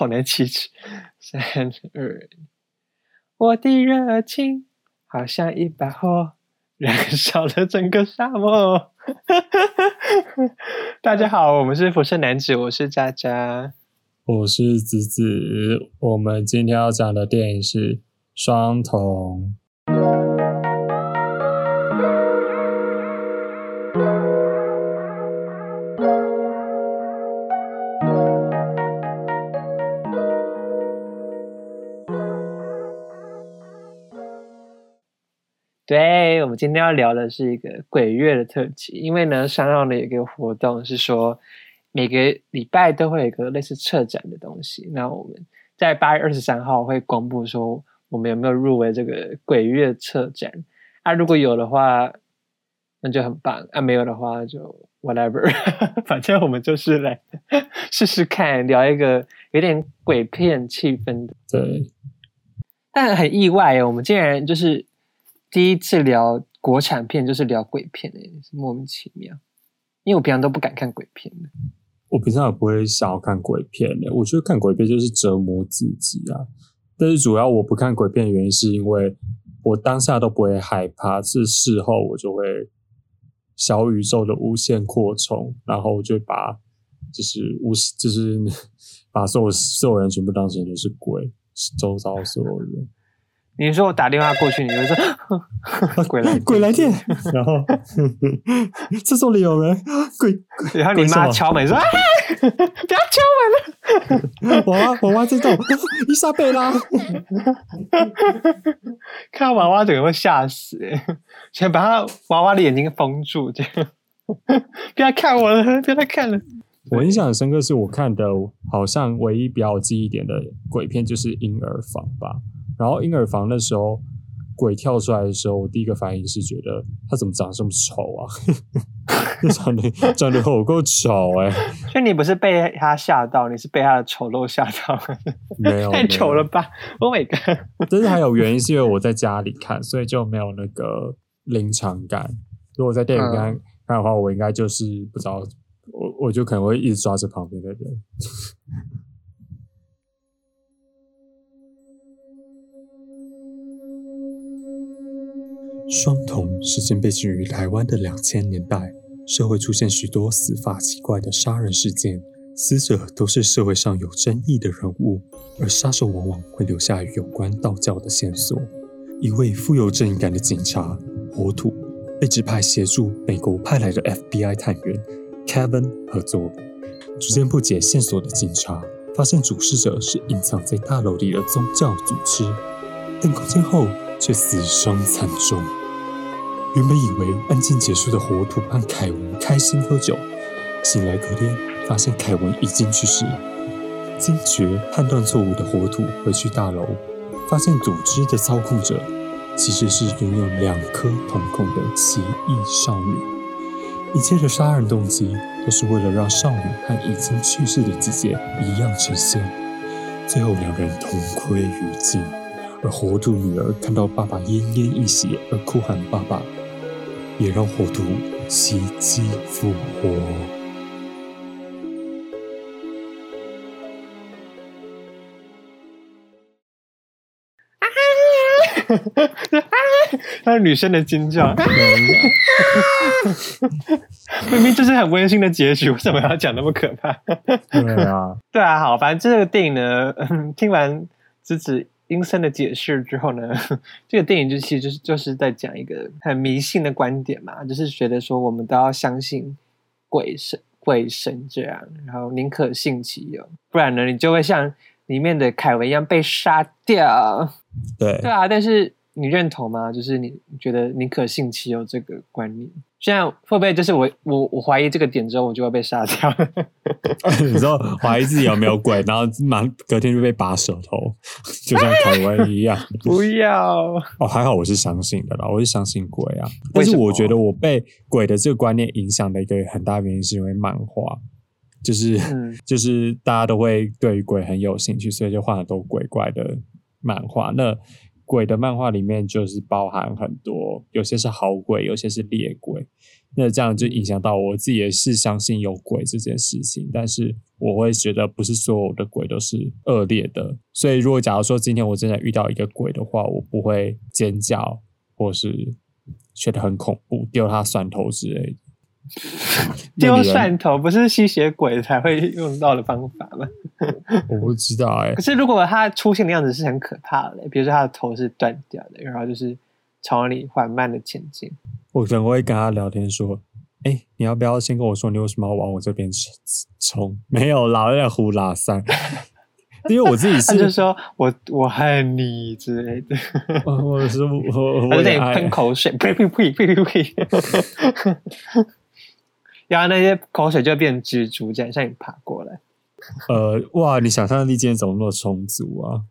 好难启齿。三二，我的热情好像一把火，燃烧了整个沙漠。大家好，我们是辐射男子，我是渣渣，我是子子。我们今天要讲的电影是《双瞳》。对我们今天要聊的是一个鬼月的特辑，因为呢，商上的有一个活动是说每个礼拜都会有一个类似策展的东西。那我们在八月二十三号会公布说我们有没有入围这个鬼月策展。啊，如果有的话，那就很棒；啊，没有的话就 whatever。反正我们就是来 试试看，聊一个有点鬼片气氛的。对，但很意外哦，我们竟然就是。第一次聊国产片就是聊鬼片诶，莫名其妙。因为我平常都不敢看鬼片的。我平常也不会想要看鬼片的，我觉得看鬼片就是折磨自己啊。但是主要我不看鬼片的原因是因为我当下都不会害怕，是事后我就会小宇宙的无限扩充，然后我就把就是无就是把所有所有人全部当成都是鬼，周遭所有人。你说我打电话过去，你就说 鬼来鬼来电，然后厕所里有人，鬼，然后你妈敲门说：“不要敲门了。”娃娃娃娃在动，伊莎贝拉，看到娃娃整个会吓死，先把他娃娃的眼睛封住，这样不要看我了，不要再看了。我印象很深刻，是我看的，好像唯一比较记忆点的鬼片就是《婴儿房》吧。然后婴儿房那时候鬼跳出来的时候，我第一个反应是觉得他怎么长这么丑啊？长得长得好够丑哎！所以你不是被他吓到，你是被他的丑陋吓到？没有，太丑了吧！Oh my god！但是还有原因，是因为我在家里看，所以就没有那个临场感。如果在电影院看的话，我应该就是不知道，我我就可能会一直抓着旁边的人。双瞳事件背景于台湾的两千年代，社会出现许多死法奇怪的杀人事件，死者都是社会上有争议的人物，而杀手往往会留下有关道教的线索。一位富有正义感的警察火土被指派协助美国派来的 FBI 探员 Kevin 合作，逐渐破解线索的警察发现主事者是隐藏在大楼里的宗教组织，但攻坚后却死伤惨重。原本以为案件结束的火土和凯文开心喝酒，醒来隔天发现凯文已经去世。惊觉判断错误的火土回去大楼，发现组织的操控者其实是拥有两颗瞳孔的奇异少女。一切的杀人动机都是为了让少女和已经去世的姐姐一样呈现，最后两人同归于尽。而火土女儿看到爸爸奄奄一息而哭喊爸爸。也让火毒奇迹复活。啊！那是女生的尖叫。明明就是很温馨的结局，为什么要讲那么可怕？对啊，对啊，好，反正这个电影呢，听完子子。阴森的解释之后呢，这个电影就其实就是就是在讲一个很迷信的观点嘛，就是觉得说我们都要相信鬼神鬼神这样，然后宁可信其有，不然呢你就会像里面的凯文一样被杀掉。对，对啊，但是你认同吗？就是你觉得宁可信其有这个观念？现在会不会就是我我我怀疑这个点之后，我就会被杀掉？你知道怀疑自己有没有鬼，然后马隔天就被拔舌头，就像台湾一样。不要哦，还好我是相信的啦，我是相信鬼啊。但是我觉得我被鬼的这个观念影响的一个很大原因，是因为漫画，就是就是大家都会对于鬼很有兴趣，所以就画很多鬼怪的漫画。那鬼的漫画里面就是包含很多，有些是好鬼，有些是劣鬼。那这样就影响到我自己也是相信有鬼这件事情，但是我会觉得不是所有的鬼都是恶劣的，所以如果假如说今天我真的遇到一个鬼的话，我不会尖叫或是觉得很恐怖，丢他蒜头之类的。丢蒜头不是吸血鬼才会用到的方法吗？我不知道哎、可是如果它出现的样子是很可怕的，比如说它的头是断掉的，然后就是朝你缓慢的前进，我可能会跟他聊天说：“哎、你要不要先跟我说你为什么要往我这边冲？”没有啦，我在胡拉三。因为我自己他就是说我我恨你之类的，我我是我我在喷口水，呸呸呸呸呸呸，然后那些口水就变蜘蛛，这样向你爬过来。呃哇，你想象力今天怎么那么充足啊？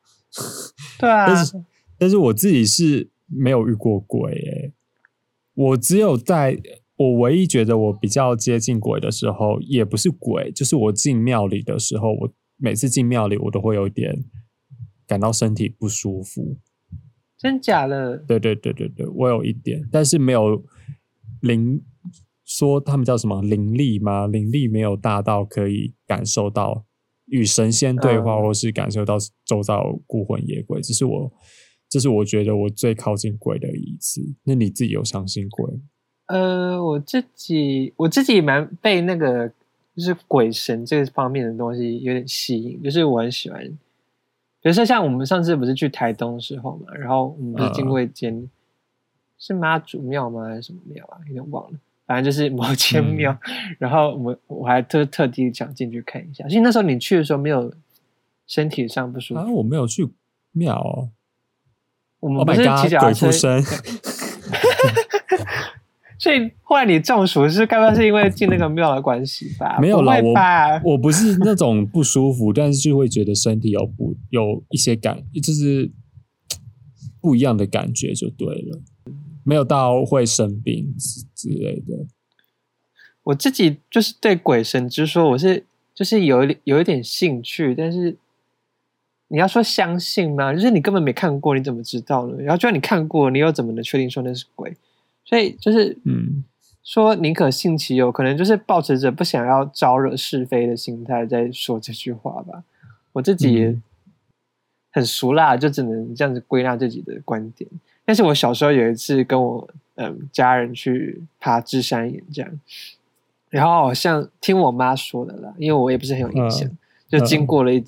对啊，但是但是我自己是没有遇过鬼诶、我只有在我唯一觉得我比较接近鬼的时候，也不是鬼，就是我进庙里的时候，我每次进庙里我都会有点感到身体不舒服。真假的？对对对对对，我有一点，但是没有灵，说他们叫什么灵力吗？灵力没有大到可以感受到与神仙对话，嗯或是感受到周遭孤魂野鬼。这是我，这是我觉得我最靠近鬼的一次。那你自己有相信鬼？呃，我自己我自己蛮被那个就是鬼神这个方面的东西有点吸引，就是我很喜欢，比如说像我们上次不是去台东的时候嘛，然后我们不是经过一间、是妈祖庙吗还是什么庙啊？有点忘了，反正就是某 间嗯庙，然后我我还特特地想进去看一下，其实那时候你去的时候没有身体上不舒服，啊，我没有去庙哦。我们 Oh 是骑 god，脚踏车鬼附，身！所以后来你中暑是该不会是因为进那个庙的关系吧？没有啦，不会吧？我我不是那种不舒服，但是就会觉得身体有不有一些感，就是不一样的感觉就对了，没有到会生病之之类的。我自己就是对鬼神之说，我是就是有一点有一点兴趣，但是你要说相信吗？就是你根本没看过，你怎么知道呢？然后就算你看过，你又怎么能确定说那是鬼？所以就是嗯，说宁可信其有，可能就是抱持着不想要招惹是非的心态在说这句话吧。我自己很俗辣，就只能这样子归纳自己的观点。但是我小时候有一次跟我嗯家人去爬芝山岩这样，然后好像听我妈说的啦，因为我也不是很有印象，嗯就经过了一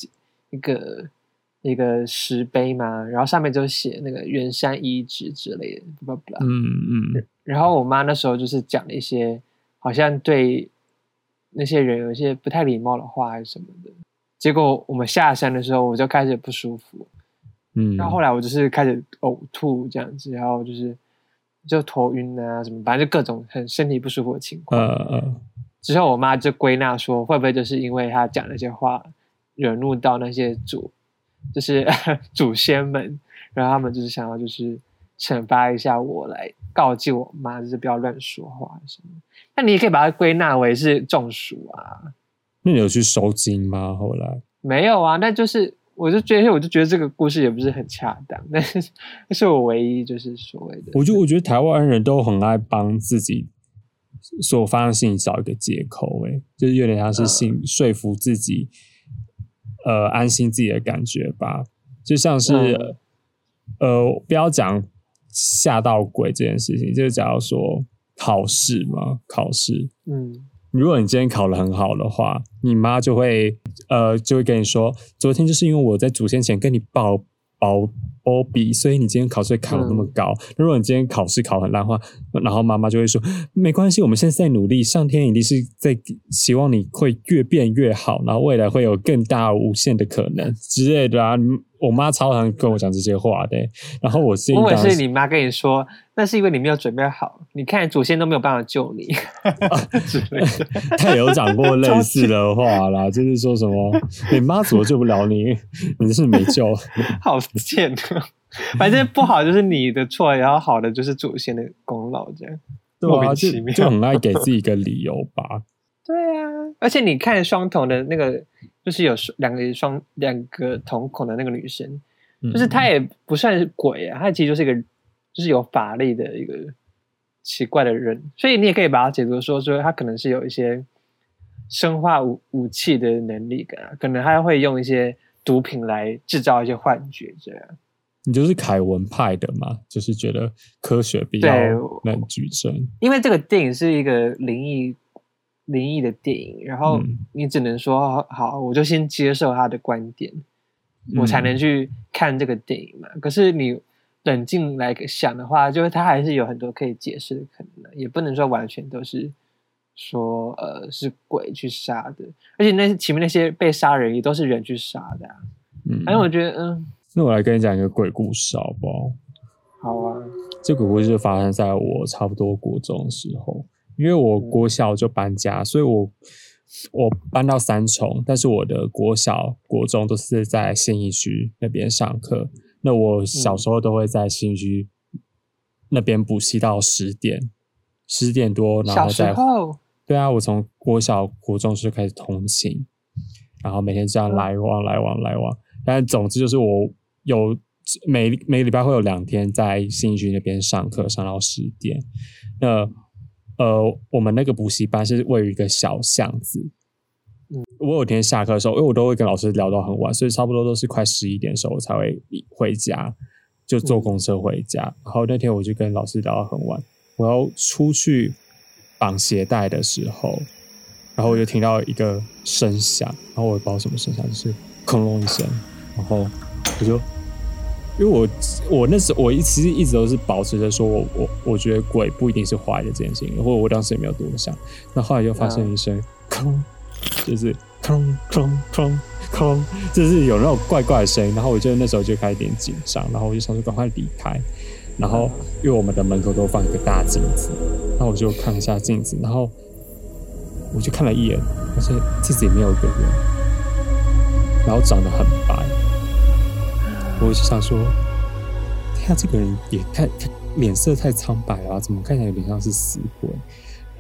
一个一个石碑嘛，然后上面就写那个圆山遗址之类的，不不不，嗯嗯。然后我妈那时候就是讲了一些好像对那些人有一些不太礼貌的话还是什么的。结果我们下山的时候，我就开始不舒服，嗯，然后后来我就是开始呕吐这样子，然后就是就头晕啊什么，反正就各种很身体不舒服的情况。呃呃，之后我妈就归纳说，会不会就是因为她讲那些话惹怒到那些祖，就是 祖先们，然后他们就是想要就是惩罚一下我，来告诫我妈，就是不要乱说话什么。那你也可以把它归纳为是中暑啊，那你有去收金吗？后来没有啊，那就是我就觉得我就觉得这个故事也不是很恰当，但是这是我唯一就是所谓的，我就我觉得台湾人都很爱帮自己所发生的事情找一个借口，诶，就是有点像是信、说服自己，呃，安心自己的感觉吧。就像是、嗯。呃，不要讲吓到鬼这件事情，就是假如说考试嘛，考试，嗯如果你今天考得很好的话，你妈就会呃就会跟你说，昨天就是因为我在祖先前跟你报报波比，所以你今天考试考得那么高。如果你今天考试考很烂的话，然后妈妈就会说没关系，我们现在在努力，上天一定是在希望你会越变越好，然后未来会有更大无限的可能之类的啊。我妈超常跟我讲这些话的，然后我心里我以为是你妈跟你说，那是因为你没有准备好，你看祖先都没有办法救你 之类的。他也有讲过类似的话啦，就是说什么你妈怎么救不了你，你是没救。好贱啊！反正不好就是你的错，然后好的就是祖先的功劳，这样。对啊，就莫名其妙就很爱给自己一个理由吧。对啊，而且你看双瞳的那个，就是有两个双两个瞳孔的那个女生，嗯就是她也不算是鬼啊，她其实就是一个就是有法力的一个奇怪的人，所以你也可以把它解读说，说她可能是有一些生化武武器的能力感，可能她会用一些毒品来制造一些幻觉，这样。你就是凯文派的嘛，就是觉得科学比较能举证。因为这个电影是一个灵异灵异的电影，然后你只能说好，我就先接受他的观点，我才能去看这个电影嘛。可是你冷静来想的话，就是他还是有很多可以解释的可能，也不能说完全都是说呃是鬼去杀的，而且那前面那些被杀人也都是人去杀的啊。嗯，反正我觉得嗯。那我来跟你讲一个鬼故事，好不好？好啊。这鬼故事就发生在我差不多国中的时候，因为我国小就搬家，所以我我搬到三重，但是我的国小、国中都是在信义区那边上课。那我小时候都会在信义区那边补习到十点，十点多，然后再对啊，我从国小、国中就开始通勤，然后每天这样来往、来往、来往。但总之就是我。有每每个礼拜会有两天在新区那边上课，上到十点。那呃，我们那个补习班是位于一个小巷子。嗯，我有天下课的时候，因为我都会跟老师聊到很晚，所以差不多都是快十一点的时候我才会回家，就坐公车回家。然后那天我就跟老师聊到很晚，我要出去绑鞋带的时候，然后我就听到一个声响，然后我也不知道什么声响，就是哐隆一声，然后。我就，因为我我那时我一其实一直都是保持着说我我我觉得鬼不一定是坏的这件事情，或者我当时也没有多想。那后来就发生一声哐，就是空空空空，就是有那种怪怪的声音。然后我就那时候就开始有点紧张，然后我就想说赶快离开。然后因为我们的门口都放一个大镜子，那我就看一下镜子，然后我就看了一眼，发现镜子里面有一个人，然后长得很白。我就想说，他这个人也太脸色太苍白了，怎么看起来有点像是死鬼？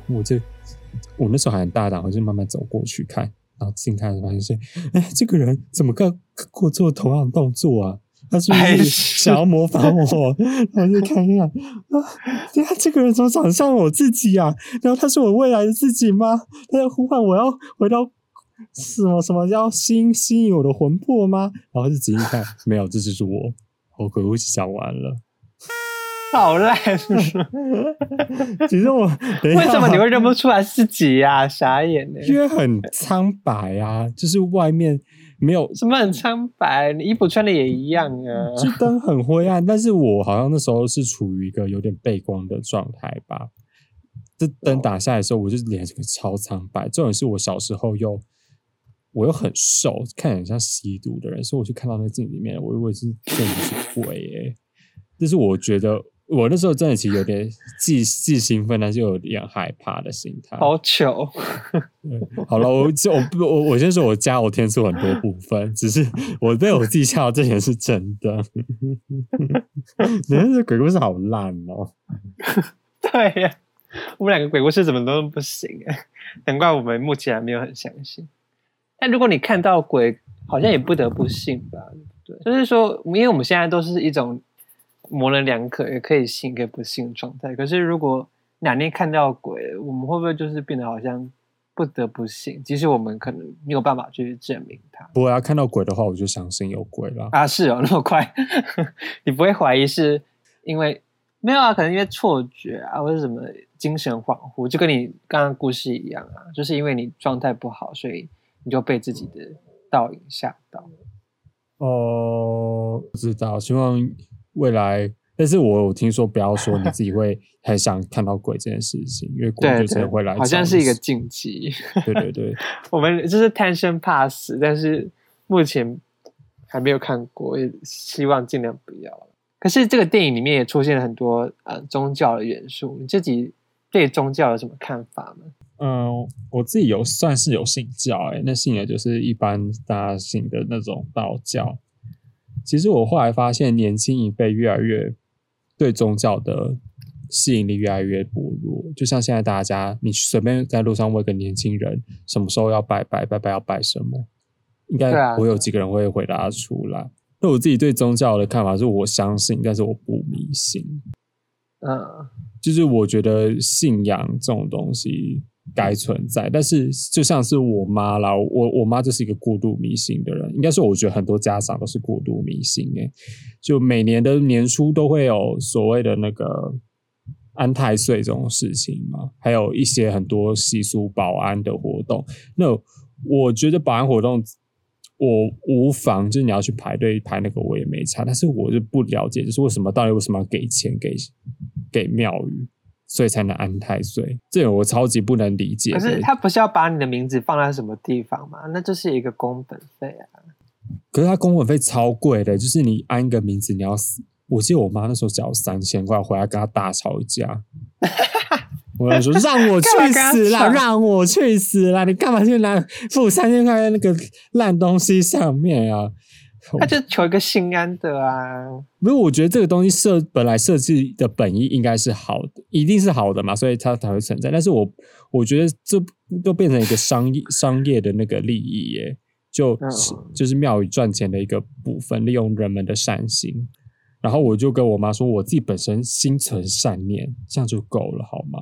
我就我那时候还很大胆，我就慢慢走过去看，然后近看发现是，哎，这个人怎么跟跟我做同样的动作啊？他是不是想要模仿我？然后就看一看，啊，对啊，这个人怎么长得像我自己啊？然后他是我未来的自己吗？他在呼唤我要回到。什么什么要吸吸引我的魂魄吗？然后就仔细看，没有，这就是我。我鬼故事讲完了，好烂。其实我 为什么你会认不出来自己呀？傻眼呢？因为很苍白啊，就是外面没有什么很苍白，你衣服穿的也一样啊。就灯很灰暗，但是我好像那时候是处于一个有点背光的状态吧。这灯打下来的时候，我就脸是个超苍白。重点是我小时候又。我又很瘦，看起来很像吸毒的人，所以我就看到那镜里面，我以为是真的是鬼诶。但是我觉得我那时候真的其实有点既既兴奋，但是又有点害怕的心态。好糗。好了，我就我我我先说，我加我天出很多部分，只是我被我自己吓到，这点是真的。你看这鬼故事好烂哦。对呀，我们两个鬼故事怎么都不行啊？难怪我们目前还没有很相信。但如果你看到鬼，好像也不得不信吧？对，就是说，因为我们现在都是一种模棱两可，也可以信，可以不信的状态。可是如果哪天看到鬼，我们会不会就是变得好像不得不信？即使我们可能没有办法去证明它。不会啊，看到鬼的话，我就相信有鬼了啊！是哦，那么快，你不会怀疑是因为没有啊？可能因为错觉啊，或者什么精神恍惚，就跟你刚刚故事一样啊，就是因为你状态不好，所以。你就被自己的倒影吓到。哦，不知道，希望未来。但是我有听说，不要说你自己会 很想看到鬼这件事情，因为鬼就是会来，好像是一个禁忌。对对对，我们就是贪生怕死，但是目前还没有看过，也希望尽量不要。可是这个电影里面也出现了很多呃宗教的元素，你自己对宗教有什么看法吗？嗯，我自己有算是有信教，哎，那信的就是一般大家信的那种道教。其实我后来发现，年轻一辈越来越对宗教的吸引力越来越薄弱。就像现在大家，你随便在路上问个年轻人，什么时候要拜拜，拜拜要拜什么，应该我有几个人会回答出来。那我自己对宗教的看法是，我相信，但是我不迷信。嗯，就是我觉得信仰这种东西该存在，但是就像是我妈啦，我我妈就是一个过度迷信的人，应该说我觉得很多家长都是过度迷信诶，就每年的年初都会有所谓的那个安太岁这种事情嘛，还有一些很多习俗保安的活动。那我觉得保安活动我无妨，就是你要去排队排那个我也没差，但是我就不了解，就是为什么到底为什么要给钱给给庙宇，所以才能安太岁，这个我超级不能理解。可是他不是要把你的名字放在什么地方吗？那就是一个工本费啊。可是他工本费超贵的，就是你安一个名字，你要死。我记得我妈那时候只要三千块，回来跟他大吵一架。我要说让我去死啦！让我去死啦！你干嘛去拿付三千块在那个烂东西上面啊？他就求一个心安的啊！不是，我觉得这个东西设本来设计的本意应该是好的，一定是好的嘛，所以它才会存在。但是我我觉得这都变成一个商业商业的那个利益耶，就是就是庙宇赚钱的一个部分，利用人们的善心。然后我就跟我妈说，我自己本身心存善念，这样就够了，好吗？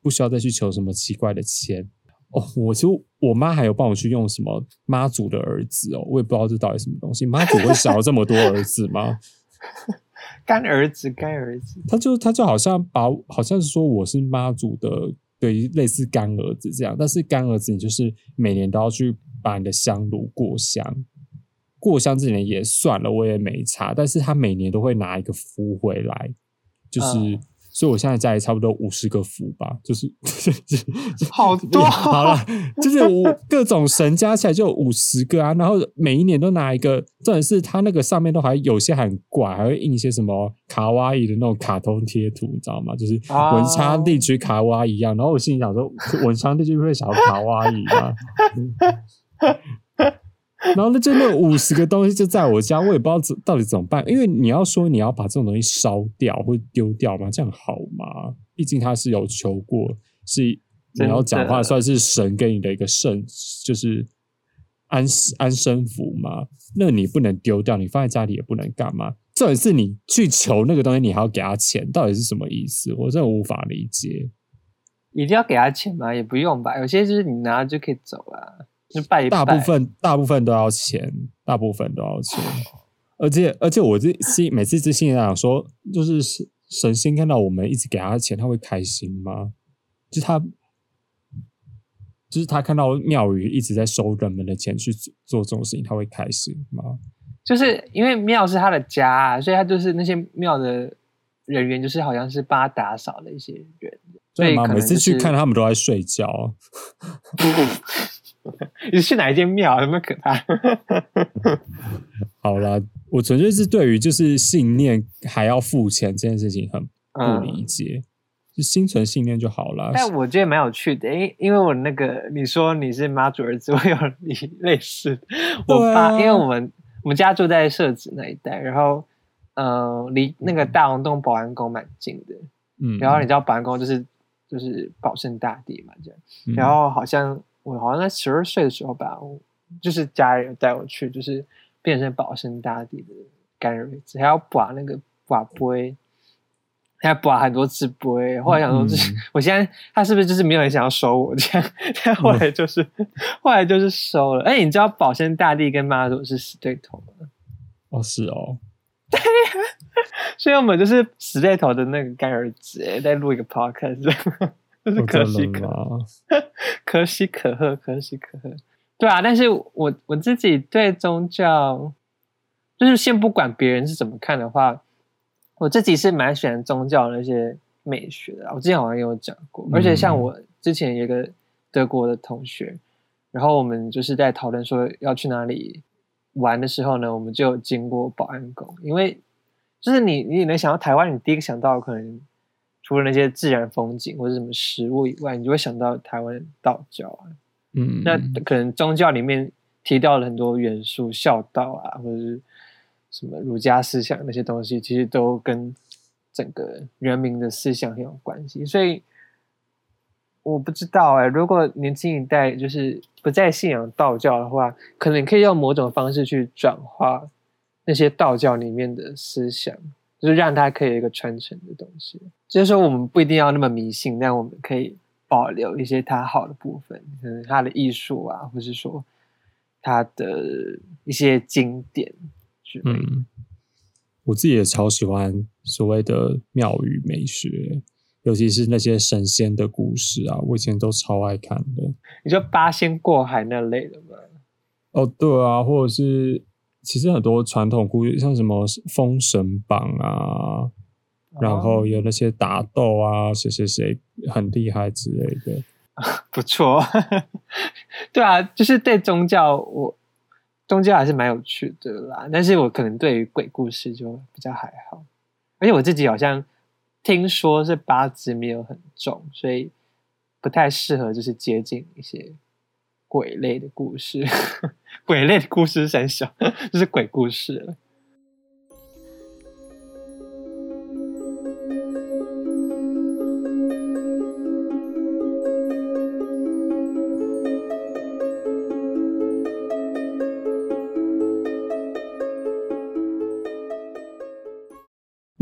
不需要再去求什么奇怪的钱哦。我就我妈还有帮我去用什么妈祖的儿子哦，我也不知道这到底什么东西。妈祖会想要这么多儿子吗？干儿子，干儿子，他就他就好像把好像是说我是妈祖的，对，类似干儿子这样。但是干儿子，你就是每年都要去把你的香炉过香。过香这年也算了，我也没差。但是他每年都会拿一个符回来，就是，所以我现在家里差不多五十个符吧，就是 好多。好了，就是我各种神加起来就五十个啊。然后每一年都拿一个，重点是它那个上面都还有些很怪，还会印一些什么卡哇伊的那种卡通贴图，你知道吗？就是文昌地区卡哇伊一样。然后我心里想说，文昌地区会想要卡哇伊吗？然后呢，就那五十个东西就在我家，我也不知道怎到底怎么办。因为你要说你要把这种东西烧掉或丢掉吗？这样好吗？毕竟他是有求过，是你要讲话算是神给你的一个圣，就是安安身符嘛。那你不能丢掉，你放在家里也不能干嘛。重点是你去求那个东西，你还要给他钱，到底是什么意思？我真的无法理解。一定要给他钱吗？也不用吧，有些就是你拿就可以走了。大部分大部分都要钱，大部分都要钱，而且而且我这心每次自信想说，就是神仙看到我们一直给他钱，他会开心吗？就他就是他看到庙宇一直在收人们的钱去做这种事情，他会开心吗？就是因为庙是他的家，所以他就是那些庙的人员，就是好像是帮他打扫的一些人，所以每次去看他们都在睡觉。你去哪一间庙？有没有可怕？好啦，我纯粹是对于就是信念还要付钱这件事情很不理解，就心存信念就好了。但我觉得蛮有趣的，因因为我那个你说你是妈祖儿子，我有你类似。我爸，因为我们我们家住在社子那一带，然后呃，离那个大王洞保安宫蛮近的。嗯，然后你知道保安宫就是就是保圣大帝嘛，这样，然后好像。我好像在十二岁的时候吧，就是家人带我去，就是变成保生大帝的干儿子，还要把那个把杯，还要把很多次杯。后来想说，就是我现在他是不是就是没有人想要收我 这样？但后来就是后来就是收了。哎，你知道保生大帝跟妈祖是死对头吗？哦，是哦，对呀，所以我们就是死对头的那个干儿子，哎，在录一个 podcast。就是可喜可，可喜可贺，可喜可贺。对啊，但是我我自己对宗教，就是先不管别人是怎么看的话，我自己是蛮喜欢宗教那些美学的。我之前好像也有讲过，而且像我之前有个德国的同学，然后我们就是在讨论说要去哪里玩的时候呢，我们就经过保安宫，因为就是你你能想到台湾，你第一个想到可能。除了那些自然风景或者什么食物以外，你就会想到台湾道教啊。嗯，那可能宗教里面提到了很多元素，孝道啊，或者是什么儒家思想那些东西，其实都跟整个人民的思想很有关系。所以我不知道哎，如果年轻一代就是不再信仰道教的话，可能可以用某种方式去转化那些道教里面的思想。就是让它可以有一个传承的东西。就是说，我们不一定要那么迷信，但我们可以保留一些它好的部分，可能它的艺术啊，或是说它的一些经典之类的。嗯，我自己也超喜欢所谓的庙宇美学，尤其是那些神仙的故事啊，我以前都超爱看的。你说八仙过海那类的吗？哦，对啊，或者是其实很多传统故事，像什么《封神榜》啊，然后有那些打斗啊，谁谁谁很厉害之类的。不错，对啊，就是对宗教，我宗教还是蛮有趣的啦。但是我可能对于鬼故事就比较还好，而且我自己好像听说是八字没有很重，所以不太适合就是接近一些鬼类的故事。鬼类的故事是很小，就是鬼故事。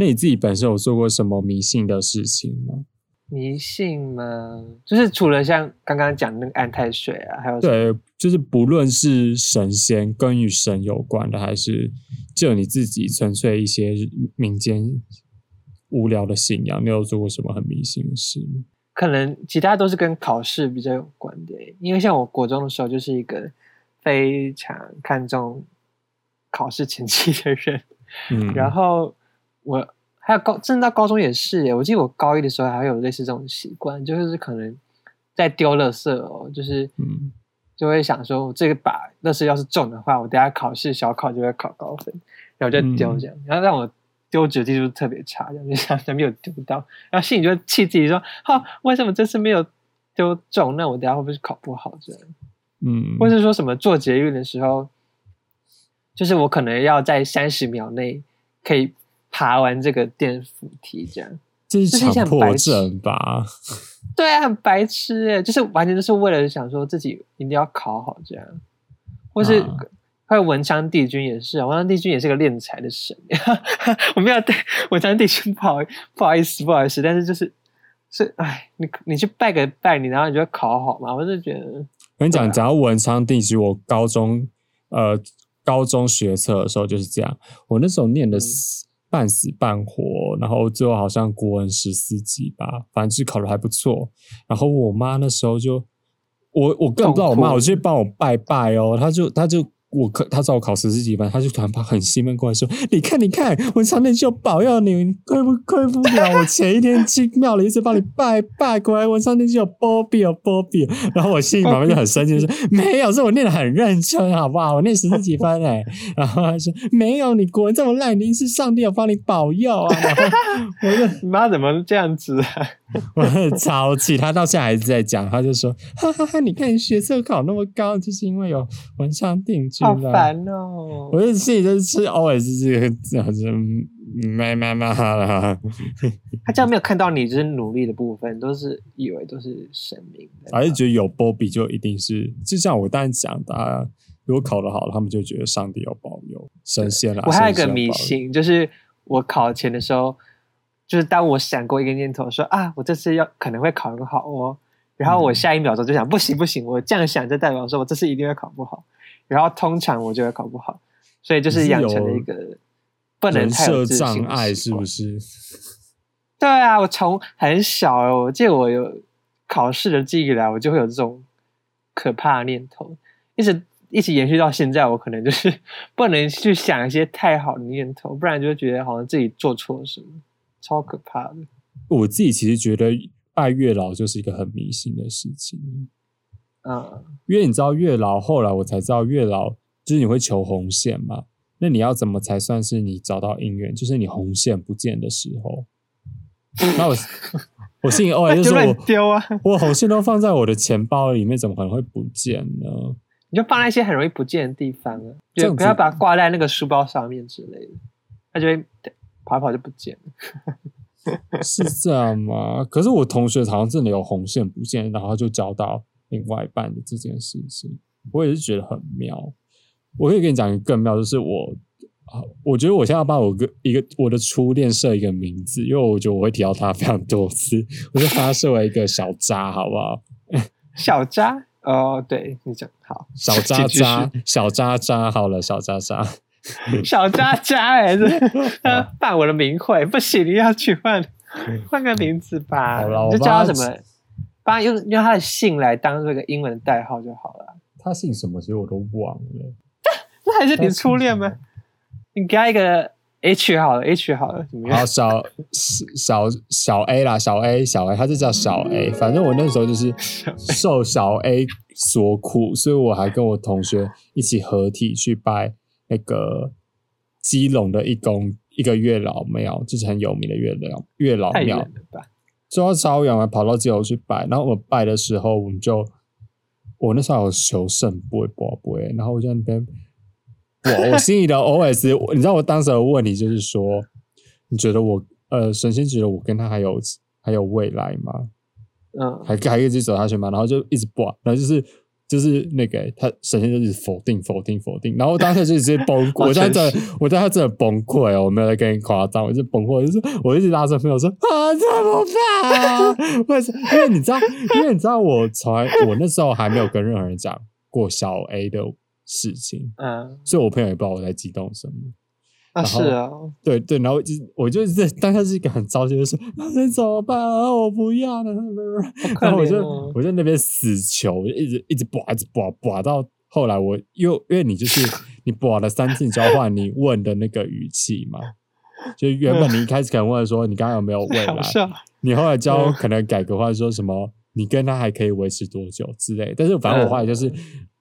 那你自己本身有做过什么迷信的事情吗？迷信吗？就是除了像刚刚讲那个安太水啊，还有对，就是不论是神仙跟与神有关的，还是就你自己纯粹一些民间无聊的信仰，你有做过什么很迷信的事吗？可能其他都是跟考试比较有关的欸，因为像我国中的时候就是一个非常看重考试成绩的人，嗯，然后我还有高，甚至到高中也是耶，我记得我高一的时候还会有类似这种习惯，就是可能在丢垃圾哦，就是嗯就会想说，我这个把垃圾要是中的话，我等下考试小考就会考高分，然后就丢这样，然后让我丢纸技术特别差，这样就想想没有丢到，然后心里就会气自己说，哈、为什么这次没有丢中？那我等下会不会考不好这样？嗯，或是说什么做捷运的时候，就是我可能要在三十秒内可以爬完这个电扶梯，这样。这是强迫症吧？对啊，很白痴哎，就是完全就是为了想说自己一定要考好这样，或是啊。还有文昌帝君也是啊，文昌帝君也是个练财的神，我们要对文昌帝君不好不好意思不好意思，但是就是是哎，你你去拜个拜你，然后你就会考好嘛，我就觉得我跟你讲，讲到文昌帝君，我高中呃高中学测的时候就是这样，我那时候念的嗯。死半死半活，然后最后好像国文十四级吧，反正就是考的还不错。然后我妈那时候就，我我更不知道我妈，我去帮我拜拜哦，她就她就。我可他知道我考十四级分，他就突然把很兴奋过来说：“你看，你看，我上帝就保佑你，你亏不亏不了。我前一天去庙里一直帮你拜拜，果然文昌帝就有波比有波比。”然后我心里旁边就很生气，说：“没有，是我念的很认真，好不好？我念十四几分哎。”然后他说：“没有，你国文这么烂，一定是上帝有帮你保佑啊。”然后我说你妈怎么这样子啊？我很超气，他到现在还是在讲，他就说：“哈哈哈，你看你学测考那么高，就是因为有文昌帝君好啊。”烦哦！我就心里就是偶尔是这个这样子，妈妈妈啦，他这样没有看到你就是努力的部分，都是以为都是神明的。还是觉得有波比就一定是，就像我当然讲的、啊，如果考得好，他们就觉得上帝有保佑，神仙啦。我还有一个迷信，就是我考前的时候，就是当我闪过一个念头说啊，我这次要可能会考个好哦，然后我嗯。下一秒钟就想不行不行，我这样想就代表说我这次一定会考不好，然后通常我就会考不好，所以就是养成了一个不能太有设障自信碍是不是？对啊，我从很小哦，我记得我有考试的记忆来，我就会有这种可怕的念头，一直一直延续到现在。我可能就是 不能去想一些太好的念头，不然就会觉得好像自己做错了什么，超可怕的。我自己其实觉得拜月老就是一个很迷信的事情，嗯，因为你知道月老，后来我才知道月老就是你会求红线嘛，那你要怎么才算是你找到姻缘？就是你红线不见的时候。那我我心里 偶尔就就乱说我丢啊，我红线都放在我的钱包里面，怎么可能会不见呢？你就放在一些很容易不见的地方啊，就不要把它挂在那个书包上面之类的，它就会跑一跑就不见了。是这样吗？可是我同学好像真的有红线不见，然后就交到另外一半的这件事情，我也是觉得很妙。我可以跟你讲一个更妙，就是我啊，我觉得我现在要帮我个一个我的初恋设一个名字，因为我觉得我会提到他非常多次，我就把他设为一个小渣，好不好？小渣哦，对你讲好，小渣渣，小渣渣，好了，小渣渣，小渣渣，哎，这 办我的名讳不行，你要去换换个名字吧，好了，就叫他什么，帮用用他的姓来当这个英文代号就好了。他姓什么？其实我都忘了。那还是你初恋吗？你给他一个 H 好了，H 好了，怎么样？好，小小小 A 啦，小 A 小 A，他就叫小 A。反正我那时候就是受小 A 所苦，所以我还跟我同学一起合体去拜那个基隆的一公一个月老庙，就是很有名的月老月老庙。就要超远，跑到基隆去拜。然后我拜的时候，我们就我那时候有求圣杯，不不会，然后我在那边。我我心里的 OS，你知道我当时的问题就是说，你觉得我呃，神仙觉得我跟他还有还有未来吗？嗯，还还可以走下去吗？然后就一直不，然后就是就是那个他首先就是否定否定否定，然后当时就直接崩溃，我在这我在他真的崩溃哦，我没有在跟你夸张，我就崩溃，就是我一直拉着朋友说啊怎么办啊？为什？因为你知道，因为你知道我从来我那时候还没有跟任何人讲过小 A 的。事情，嗯，所以我朋友也不知道我在激动什么。啊，是啊，对对，然后就我就是在当下是一个很着急的说，那怎么办啊？我不要了，然后我就我在那边死求，一直一直拔，一直拔，拔到后来我又因为你就是你拔了三次，交换你问的那个语气嘛，就原本你一开始可能问说你刚刚有没有 未来，你后来教可能改革话说什么，你跟他还可以维持多久之类，但是反正我后来就是。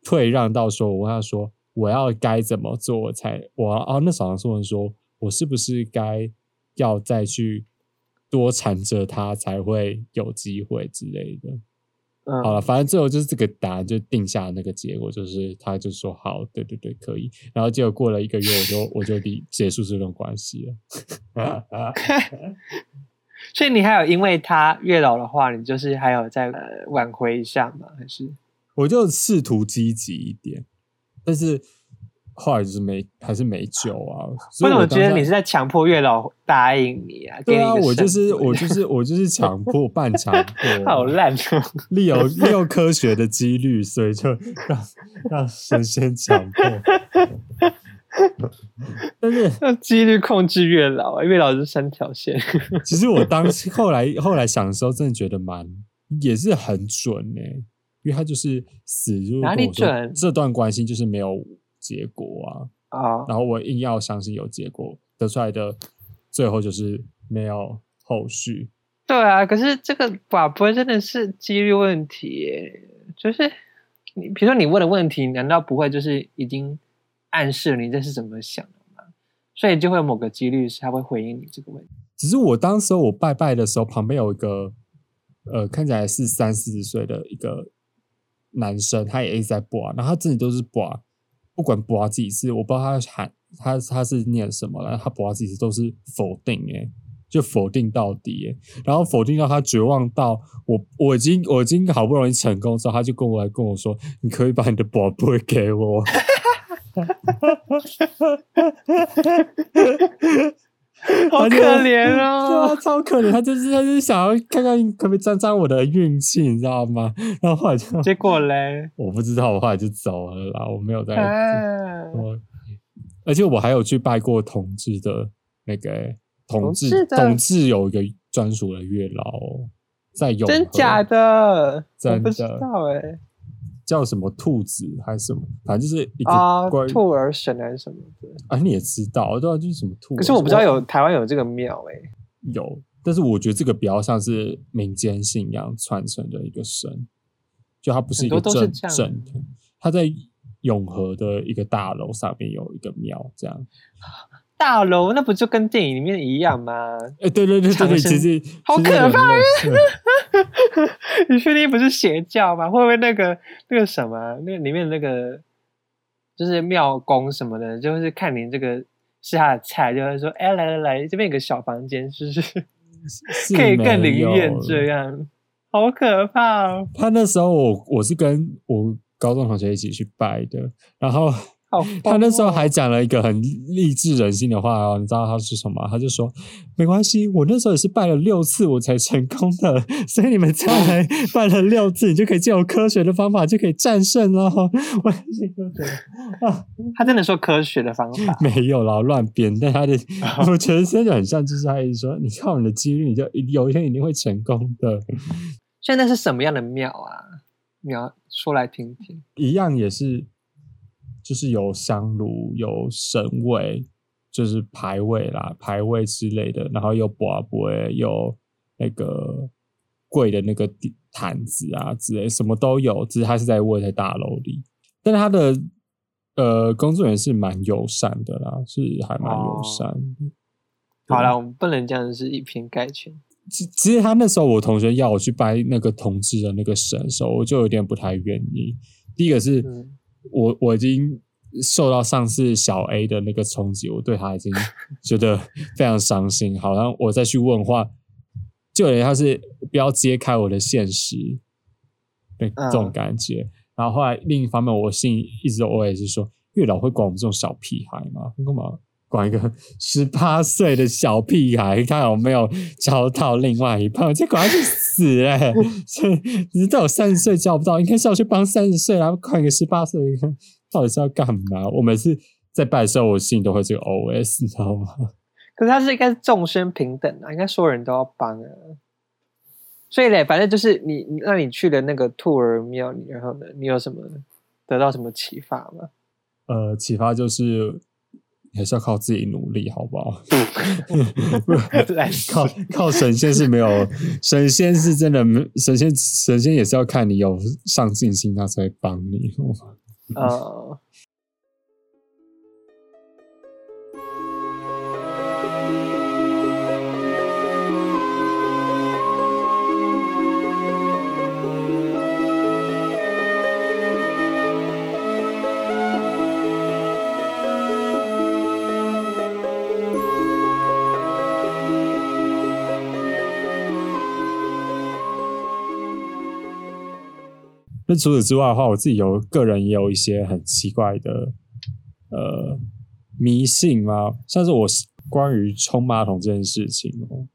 退让到说，我问他说，我要该怎么做才我哦？那好像说说，我是不是该要再去多缠着他才会有机会之类的？嗯，好了，反正最后就是这个答案就定下那个结果，就是他就说好，对对对，可以。然后结果过了一个月，我就我就离结束这段关系了。所以你还有因为他月老的话，你就是还有再挽回一下吗？还是？我就试图积极一点，但是后来就是没，还是没救啊。为什么觉得你是在强迫月老答应你啊？对啊，我就是我就是我就是强迫半强迫，好烂哦！利用利用科学的几率，所以就让让神仙强迫。但是 用几率控制月老，月老是三条线。其实我当时后来后来想的时候，真的觉得蛮也是很准呢。因为他就是死，哪里准？这段关系就是没有结果啊啊！然后我硬要相信有结果，得出来的最后就是没有后续。对啊，可是这个把不会真的是几率问题，就是你比如说你问的问题，难道不会就是已经暗示你这是怎么想的吗？所以就会有某个几率是他会回应你这个问题。只是我当时我拜拜的时候，旁边有一个呃，看起来是三四十岁的一个。男生他也一直在播，然后他自己都是播，不管播几次，我不知道他喊他他是念什么了，他播几次都是否定诶，就否定到底，然后否定到他绝望到我我已经我已经好不容易成功之后，他就跟我来跟我说，你可以把你的宝贝给我。好可怜哦，超可怜。他就是他就是想要看看可不可以沾沾我的运气，你知道吗？然后后来就结果嘞，我不知道，我后来就走了啦。我没有在，我而且我还有去拜过同志的那个同志，同志有一个专属的月老，在永真假的，真的不知道哎。叫什么兔子还是什么？反正就是一个兔儿神还是什么的啊？你也知道，对啊，就是什么兔。可是我不知道有台湾有这个庙哎，有，但是我觉得这个比较像是民间信仰传承的一个神，就它不是一个正正的。它在永和的一个大楼上面有一个庙，这样。大楼那不就跟电影里面一样吗？哎，对对对对对，其实好可怕！你确定不是邪教吗？会不会那个那个什么，那里面那个就是庙公什么的，就是看您这个是他的菜，就会说：“哎，来来来，这边有个小房间，是不是可以更灵验？”这样好可怕！哦他那时候我我是跟我高中同学一起去拜的，然后。好 他那时候还讲了一个很励志人心的话哦，你知道他是什么？他就说没关系，我那时候也是拜了六次我才成功的，所以你们再来 拜了六次，你就可以借由科学的方法就可以战胜了。我心就觉得啊，他真的说科学的方法，没有啦，乱编。但他的我觉得真的很像，就是他一直说，你靠你的几率，你就有一天一定会成功的。现在是什么样的庙啊？庙说来听听。一样也是，就是有香炉，有神位，就是牌位啦，牌位之类的，然后有卜杯，有那个贵的那个毯子啊之类，什么都有。只是他是在卧在大楼里，但是他的呃工作人员是蛮友善的啦，是还蛮友善的。好了，我们不能这样是以偏概全。其其实他那时候我同学要我去拜那个同志的那个神的时候，我就有点不太愿意。第一个是、嗯我我已经受到上次小 A 的那个冲击，我对他已经觉得非常伤心。好像我再去问话，就有点像是不要揭开我的现实，对、这种嗯感觉。然后后来另一方面，我心里一直我也是说，月老会管我们这种小屁孩吗？你干嘛？管一个十八岁的小屁孩，看有没有交到另外一半？这管他去死嘞！这你到我三十岁交不到，应该是要去帮三十岁，然后管一个十八岁的，到底是要干嘛？我每次在拜的时候，我心里都会这个 OS，你知道吗？可是他是应该是众生平等啊，应该所有人都要帮啊。所以嘞，反正就是你，你那你去了那个兔儿庙，你然后呢，你有什么得到什么启发吗？呃，启发就是还是要靠自己努力，好不好？靠靠神仙是没有，神仙是真的没，神仙神仙也是要看你有上进心，他才会帮你。呃，那除此之外的话，我自己有个人也有一些很奇怪的呃迷信嘛，像是我关于冲马桶这件事情哦，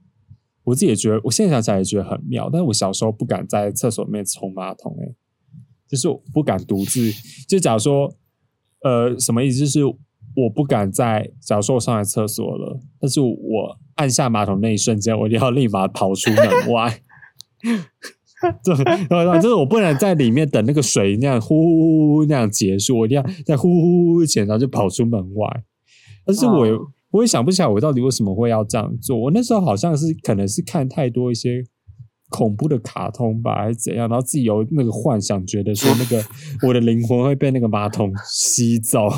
我自己也觉得，我现在想起来也觉得很妙，但是我小时候不敢在厕所里面冲马桶、欸，就是我不敢独自，就假如说呃什么意思，就是我不敢在，假如说我上完厕所了，但是我按下马桶那一瞬间，我就要立马跑出门外。对，对，就是我不能在里面等那个水那样呼呼呼呼那样结束，我一定要在呼呼呼呼前，然后就跑出门外。但是我我也想不起来我到底为什么会要这样做。我那时候好像是可能是看太多一些恐怖的卡通吧，还是怎样，然后自己有那个幻想，觉得说那个 我的灵魂会被那个马桶吸走。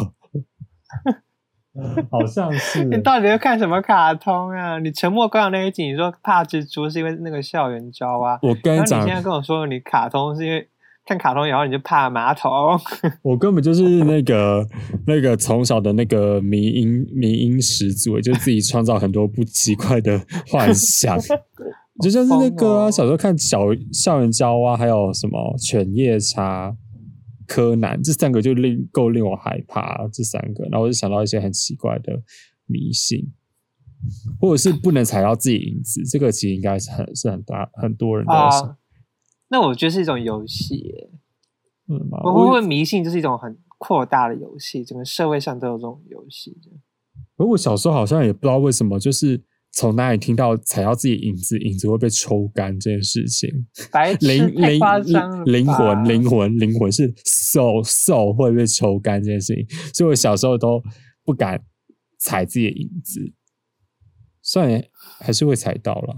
好像是 你到底在看什么卡通啊？你沉默羔羊那一集，你说怕蜘蛛是因为那个校园胶啊？我跟你讲你现，在跟我说你卡通是因为看卡通，然后你就怕马桶。我根本就是那个那个从小的那个迷音迷音始祖，就自己创造很多不奇怪的幻想，就像是那个啊，哦小时候看小校园交啊，还有什么犬夜叉、柯南这三个就令够令我害怕这三个，然后我就想到一些很奇怪的迷信。或者是不能踩到自己影子，这个其实应该是很是很大很多人都有想啊，那我觉得是一种游戏。嗯我会不会迷信就是一种很扩大的游戏？整个社会上都有这种游戏而我小时候好像也不知道为什么，就是从哪里听到踩到自己影子，影子会被抽干这件事情。灵太灵灵魂灵魂灵魂是 soul soul 会被抽干这件事情，所以我小时候都不敢踩自己的影子，虽然还是会踩到了。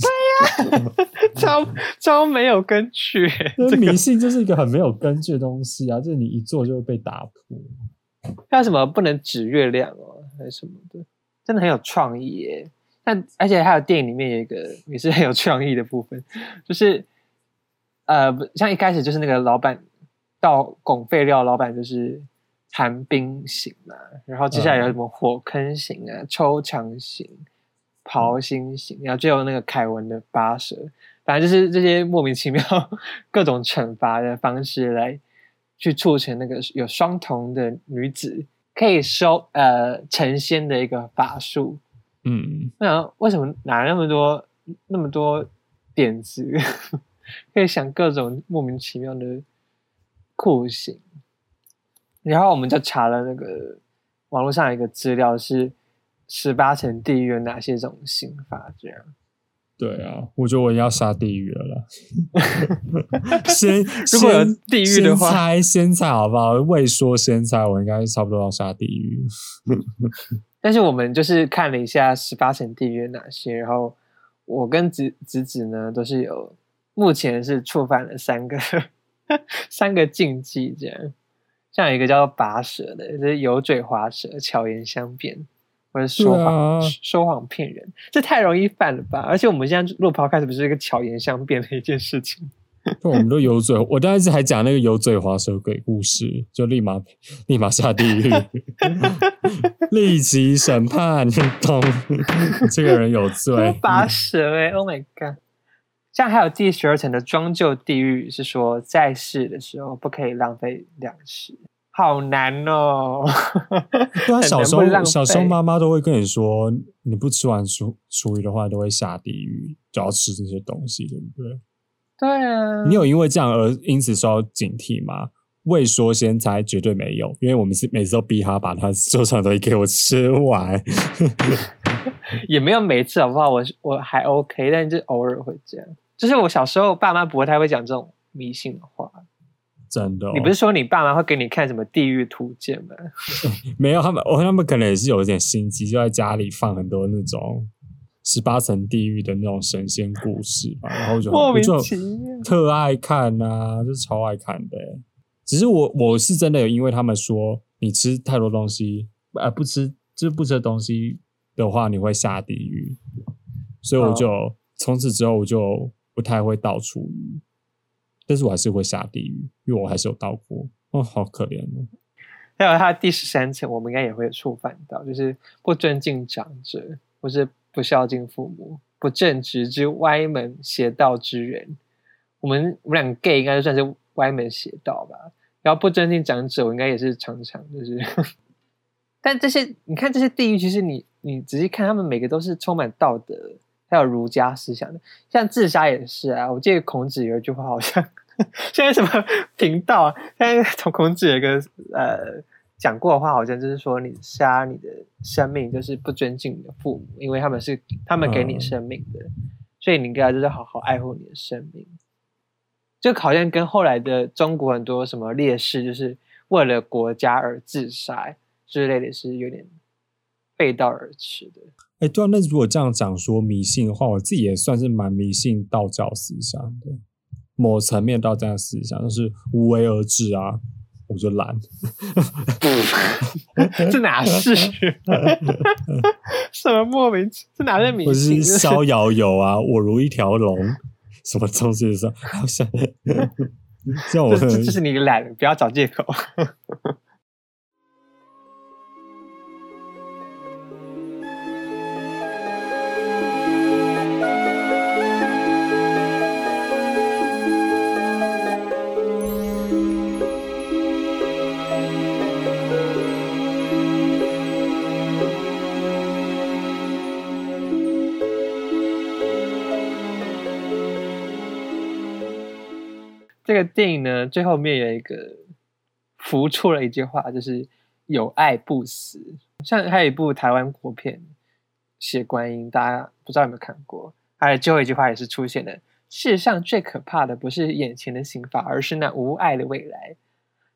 对呀 超超没有根据 迷信就是一个很没有根据的东西啊，就是你一做就会被打破。还有什么不能指月亮哦，还是什么的，真的很有创意耶。但而且还有电影里面有一个 也是很有创意的部分，就是呃，不像一开始就是那个老板到拱废料，老板就是寒冰型嘛，然后接下来有什么火坑型啊、抽墙型、刨心型，然后最后那个凯文的八蛇，反正就是这些莫名其妙 各种惩罚的方式来去促成那个有双瞳的女子可以收呃成仙的一个法术。嗯，那想为什么哪来那么多那么多点子，可以想各种莫名其妙的酷刑。然后我们就查了那个网络上有一个资料是十八层地狱有哪些种刑法，这样。对啊，我觉得我要下地狱了啦。先如果有地狱的话先猜先猜好不好？未说先猜，我应该差不多要下地狱。但是我们就是看了一下十八层地狱有哪些，然后我跟子子子呢都是有，目前是触犯了三个 三个禁忌，这样，像有一个叫做拔舌的，就是油嘴滑舌、巧言相辩，或者说谎、啊。说谎骗人，这太容易犯了吧？而且我们现在录 podcast 不是一个巧言相辩的一件事情，我们都油嘴，我当时还讲那个油嘴滑舌鬼故事，就立马立马下地狱，立即审判，懂？这个人有罪。拔舌哎、o h my god！像还有第十二层的装旧地狱，是说在世的时候不可以浪费粮食，好难哦。对啊，小时候小时候妈妈都会跟你说，你不吃完厨厨余的话，都会下地狱，就要吃这些东西，对不对？对啊，你有因为这样而因此受到警惕吗？未说先猜，绝对没有，因为我们是每次都逼他把他桌上的东西给我吃完。也没有每次好不好？我我还 OK，但是偶尔会这样。就是我小时候爸妈不会太会讲这种迷信的话。真的哦、你不是说你爸妈会给你看什么地狱图鉴吗？没有他们，哦，他们可能也是有一点心机，就在家里放很多那种十八层地狱的那种神仙故事吧，然后就莫名我就其妙。特爱看呐、就是超爱看的欸。只是我我是真的有因为他们说你吃太多东西，呃，不吃就是不吃的东西的话，你会下地狱，所以我就、从此之后我就不太会倒厨余，但是我还是会下地狱，因为我还是有倒过。哦，好可怜哦。还有它第十三层，我们应该也会触犯到，就是不尊敬长者，或是不孝敬父母，不正直之歪门邪道之人。我们我们两 gay 应该算是歪门邪道吧。然后不尊敬长者，我应该也是常常就是。但这些你看这些地狱，其实你你仔细看，他们每个都是充满道德，还有儒家思想的。像自杀也是啊，我记得孔子有一句话，好像 现在什么 频道啊，现在从孔子有一个呃讲过的话，好像就是说你杀你的生命就是不尊敬你的父母，因为他们是他们给你嗯生命的，所以你应该就是好好爱护你的生命。就好像跟后来的中国很多什么烈士，就是为了国家而自杀之类的是有点背道而驰的。哎，对啊，那如果这样讲说迷信的话，我自己也算是蛮迷信道教思想的，某层面道教思想就是无为而治啊，我就懒。这哪是？什么莫名其这哪是迷或信？是逍遥游啊，我如一条龙，什么东西的时候，好像 像我这这这是你懒，不要找借口。这个电影呢，最后面有一个浮出了一句话，就是“有爱不死”。像还有一部台湾国片《血观音》，大家不知道有没有看过？还有最后一句话也是出现的：“世上最可怕的不是眼前的刑罚，而是那无爱的未来。”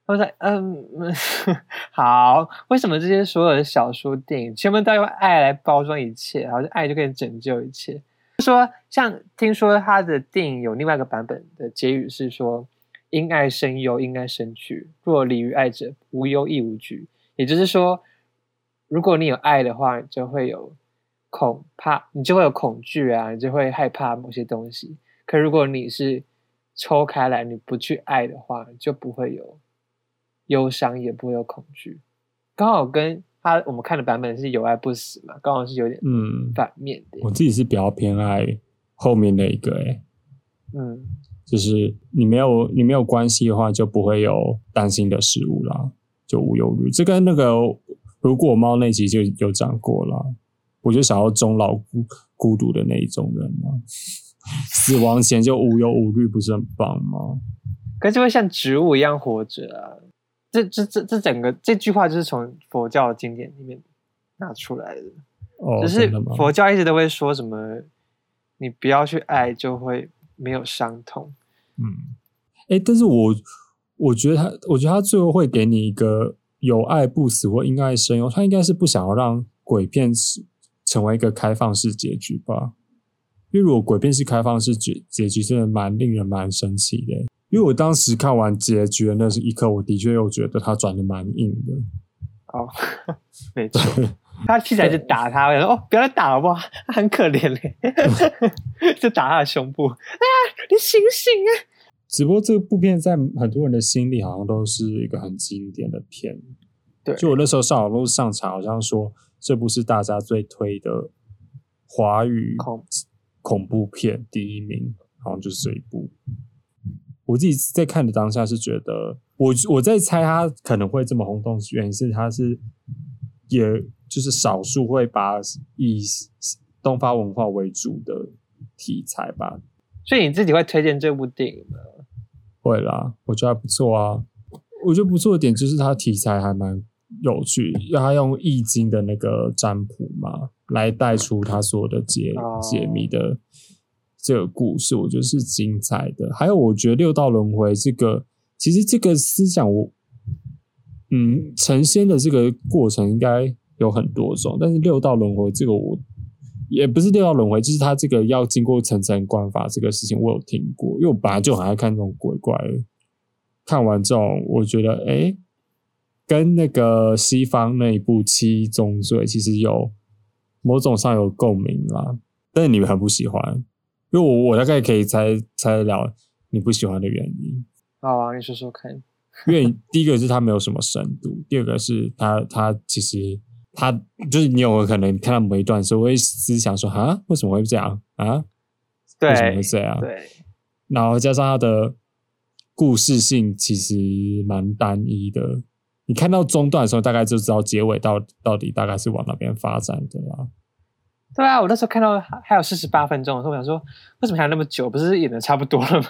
我说：“嗯，好，为什么这些所有的小说、电影全部都用爱来包装一切？好像爱就可以拯救一切？”说，像听说他的电影有另外一个版本的结语是说：“因爱生忧，因爱生惧。若离于爱者，无忧亦无惧。”也就是说，如果你有爱的话，你就会有恐怕，你就会有恐惧啊，你就会害怕某些东西。可如果你是抽开来，你不去爱的话，就不会有忧伤，也不会有恐惧。刚好跟他我们看的版本是有爱不死嘛，刚好是有点嗯，反面的。我自己是比较偏爱后面那一个、欸，嗯，就是你没有你没有关系的话，就不会有担心的事物啦，就无忧虑。这跟那个如果猫那集就有讲过了，我就想要终老孤孤独的那一种人嘛，死亡前就无忧无虑，不是很棒吗？可是就会像植物一样活着啊！这这这这整个这句话就是从佛教的经典里面拿出来的，哦，就是？佛教一直都会说什么，你不要去爱，就会没有伤痛。嗯，哎，但是我我觉得他，我觉得他最后会给你一个有爱不死或因爱生忧，他应该是不想要让鬼片是成为一个开放式结局吧？因为如果鬼片是开放式结结局，真的蛮令人蛮生气的。因为我当时看完结局的那是一刻，我的确又觉得他转的蛮硬的。哦，没错，他起来就打他，我说哦，不要再打好不好？他很可怜嘞，就打他的胸部啊！你醒醒啊！只不过这部片在很多人的心里好像都是一个很经典的片。对，就我那时候上网络上查，好像说这部是大家最推的华语恐恐怖片第一名，好像就是这一部。我自己在看的当下是觉得，我我在猜他可能会这么轰动，原因是他是，也就是少数会把以东方文化为主的题材吧。所以你自己会推荐这部电影吗？会啦，我觉得还不错啊。我觉得不错的点就是它题材还蛮有趣，要他用易经的那个占卜嘛，来带出他所有的解哦解谜的这个故事，我觉得是精彩的。还有，我觉得六道轮回这个，其实这个思想我，嗯，成仙的这个过程应该有很多种，但是六道轮回这个我也不是六道轮回，就是他这个要经过层层关法这个事情，我有听过，因为我本来就很爱看这种鬼怪，看完这种，我觉得诶，跟那个西方那一部《七宗罪》其实有某种上有共鸣啦，但是你们很不喜欢，因为我我大概可以猜猜得了你不喜欢的原因，好啊，你说说看。因为第一个是它没有什么深度，第二个是它它其实它就是你有可能看到某一段的时候会思想说啊，为什么会这样啊？对，为什么会这样？对，然后加上它的故事性其实蛮单一的，你看到中段的时候，大概就知道结尾到到底大概是往哪边发展的啦。对啊，我那时候看到还还有四十八分钟的时候，我想说，为什么还有那么久？不是演的差不多了吗？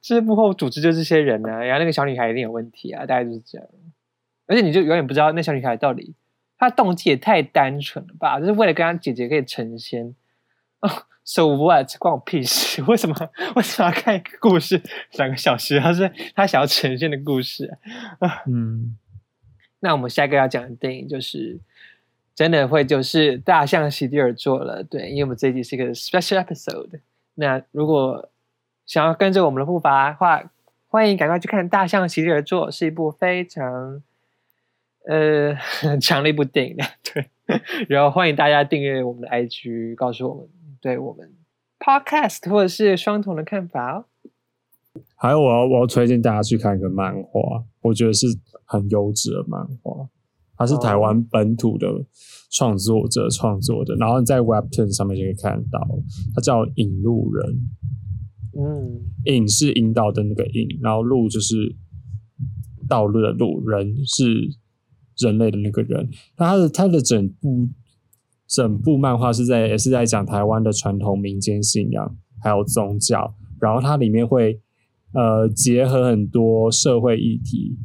这 幕后组织就这些人呢、然后那个小女孩一定有问题啊，大概就是这样。而且你就永远不知道那小女孩到底她的动机也太单纯了吧？就是为了跟她姐姐可以成仙。哦、s o what？关我屁事！为什么为什么要看一个故事两个小时？她是她想要呈现的故事啊、嗯，那我们下一个要讲的电影就是真的会就是大象席地而坐了，对，因为我们这集是一个 special episode。那如果想要跟着我们的步伐的话，欢迎赶快去看《大象席地而坐》，是一部非常呃很 强的一部电影，对。然后欢迎大家订阅我们的 IG，告诉我们对我们 podcast 或者是双瞳的看法哦。还有我要我要推荐大家去看一个漫画，我觉得是很优质的漫画，它是台湾本土的创作者创作的，然后你在 Webtoon 上面就可以看到，它叫《引路人》。嗯，引是引导的那个引，然后路就是道路的路，人是人类的那个人。那他的他的整部整部漫画是在也是在讲台湾的传统民间信仰还有宗教，然后它里面会呃结合很多社会议题，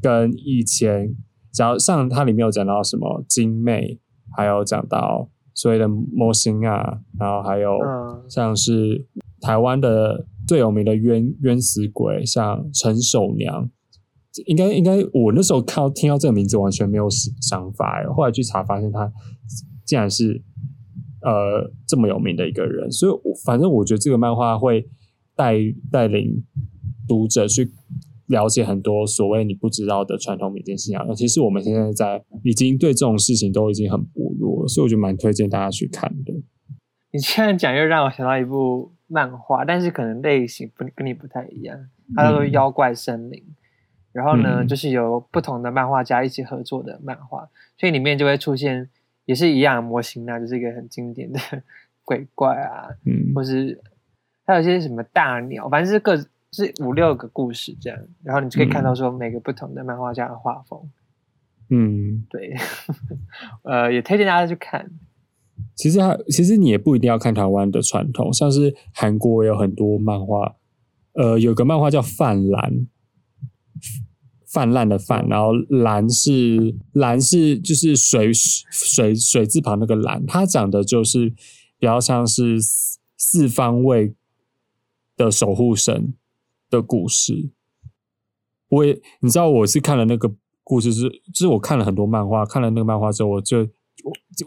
跟以前讲像它里面有讲到什么精妹，还有讲到所谓的模型啊，然后还有嗯。像是台湾的最有名的冤冤死鬼，像陈守娘，应该应该我那时候看到听到这个名字完全没有想法哎，后来去查发现他竟然是呃这么有名的一个人，所以我反正我觉得这个漫画会带带领读者去了解很多所谓你不知道的传统民间信仰，尤其实我们现在在已经对这种事情都已经很薄弱了，所以我就蛮推荐大家去看的。你这样讲又让我想到一部漫画，但是可能类型不跟你不太一样，它叫做《嗯妖怪森林》。然后呢，嗯就是由不同的漫画家一起合作的漫画，所以里面就会出现也是一样的模型啊，就是一个很经典的鬼怪啊，嗯或是还有一些什么大鸟，反正是各是五六个故事这样，然后你就可以看到说每个不同的漫画家的画风。嗯，对，呃，也推荐大家去看。其实还其实你也不一定要看台湾的传统，像是韩国也有很多漫画，呃，有个漫画叫泛蓝，泛滥的泛，然后蓝是蓝是就是水水水字旁那个蓝，它讲的就是比较像是四四方位的守护神的故事。我也你知道我是看了那个故事是，就是我看了很多漫画，看了那个漫画之后，我就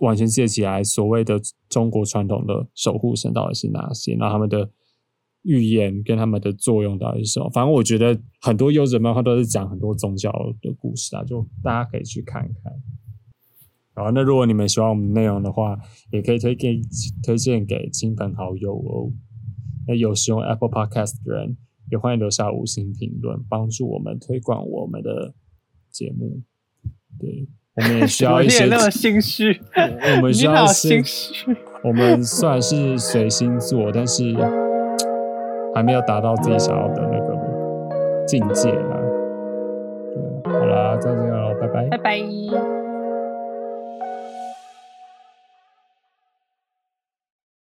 完全记起来所谓的中国传统的守护神到底是哪些，然后他们的预言跟他们的作用到底是什么。反正我觉得很多优质漫画都是讲很多宗教的故事啊，就大家可以去看看。好，那如果你们喜欢我们内容的话，也可以推荐推荐给亲朋好友哦。那有使用 Apple Podcast 的人，也欢迎留下五星评论，帮助我们推广我们的节目。对，我们也需要 一些那么 心虚，我们需你好要是心虚。我们虽然是随心做，但是还没有达到自己想要的那个境界啊。对，好啦，再见喽，拜拜拜。拜。